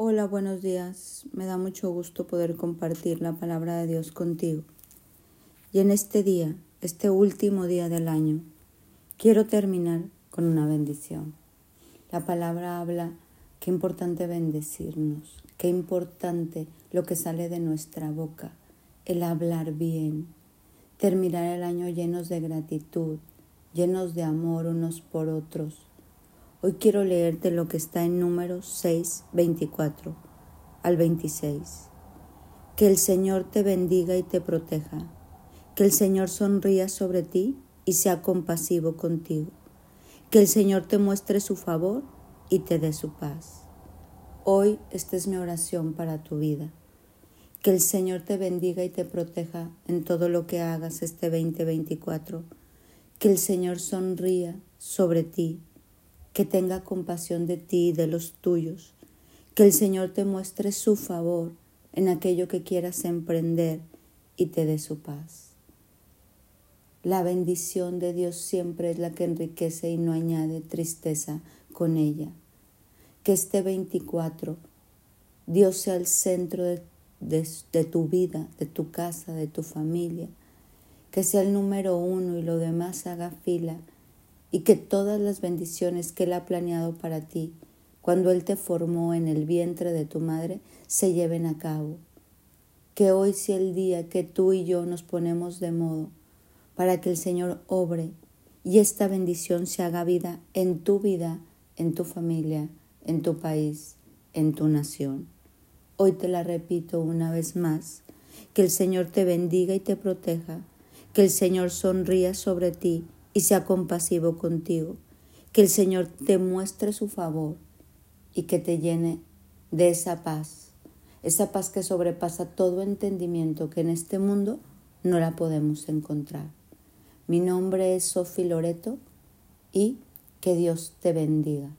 Hola, buenos días. Me da mucho gusto poder compartir la palabra de Dios contigo. Y en este día, este último día del año, quiero terminar con una bendición. La palabra habla qué importante bendecirnos, qué importante lo que sale de nuestra boca, el hablar bien, terminar el año llenos de gratitud, llenos de amor unos por otros Hoy quiero leerte lo que está en números 6, 24 al 26. Que el Señor te bendiga y te proteja. Que el Señor sonría sobre ti y sea compasivo contigo. Que el Señor te muestre su favor y te dé su paz. Hoy esta es mi oración para tu vida. Que el Señor te bendiga y te proteja en todo lo que hagas este 2024. Que el Señor sonría sobre ti que tenga compasión de ti y de los tuyos, que el Señor te muestre su favor en aquello que quieras emprender y te dé su paz. La bendición de Dios siempre es la que enriquece y no añade tristeza con ella. Que este 24 Dios sea el centro de, de, tu vida, de tu casa, de tu familia. Que sea el número uno y lo demás haga fila y que todas las bendiciones que Él ha planeado para ti cuando Él te formó en el vientre de tu madre se lleven a cabo. Que hoy sea el día que tú y yo nos ponemos de modo para que el Señor obre y esta bendición se haga vida en tu vida, en tu familia, en tu país, en tu nación. Hoy te la repito una vez más, que el Señor te bendiga y te proteja, que el Señor sonría sobre ti y sea compasivo contigo. Que el Señor te muestre su favor y que te llene de esa paz, esa paz que sobrepasa todo entendimiento que en este mundo no la podemos encontrar. Mi nombre es Sofi Loreto y que Dios te bendiga.